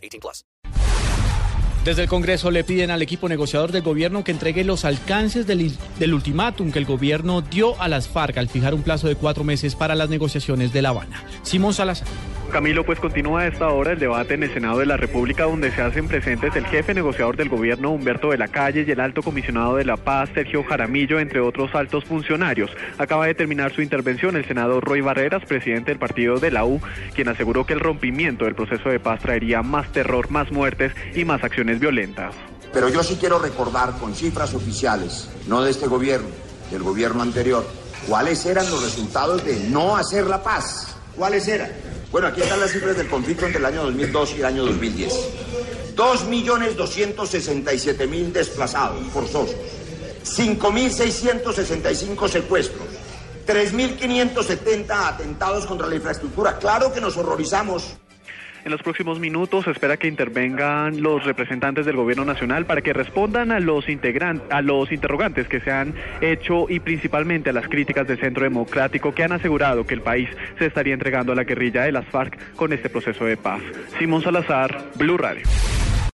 18 plus. Desde el Congreso le piden al equipo negociador del gobierno que entregue los alcances del, del ultimátum que el gobierno dio a las FARC al fijar un plazo de cuatro meses para las negociaciones de La Habana. Simón Salazar. Camilo, pues continúa a esta hora el debate en el Senado de la República donde se hacen presentes el jefe negociador del gobierno Humberto de la Calle y el alto comisionado de la paz Sergio Jaramillo, entre otros altos funcionarios. Acaba de terminar su intervención el senador Roy Barreras, presidente del partido de la U, quien aseguró que el rompimiento del proceso de paz traería más terror, más muertes y más acciones violentas. Pero yo sí quiero recordar con cifras oficiales, no de este gobierno, del gobierno anterior, cuáles eran los resultados de no hacer la paz. ¿Cuáles eran? Bueno, aquí están las cifras del conflicto entre el año 2002 y el año 2010. 2.267.000 desplazados forzosos, 5.665 secuestros, 3.570 atentados contra la infraestructura. Claro que nos horrorizamos. En los próximos minutos se espera que intervengan los representantes del gobierno nacional para que respondan a los a los interrogantes que se han hecho y principalmente a las críticas del Centro Democrático que han asegurado que el país se estaría entregando a la guerrilla de las FARC con este proceso de paz. Simón Salazar, Blue Radio.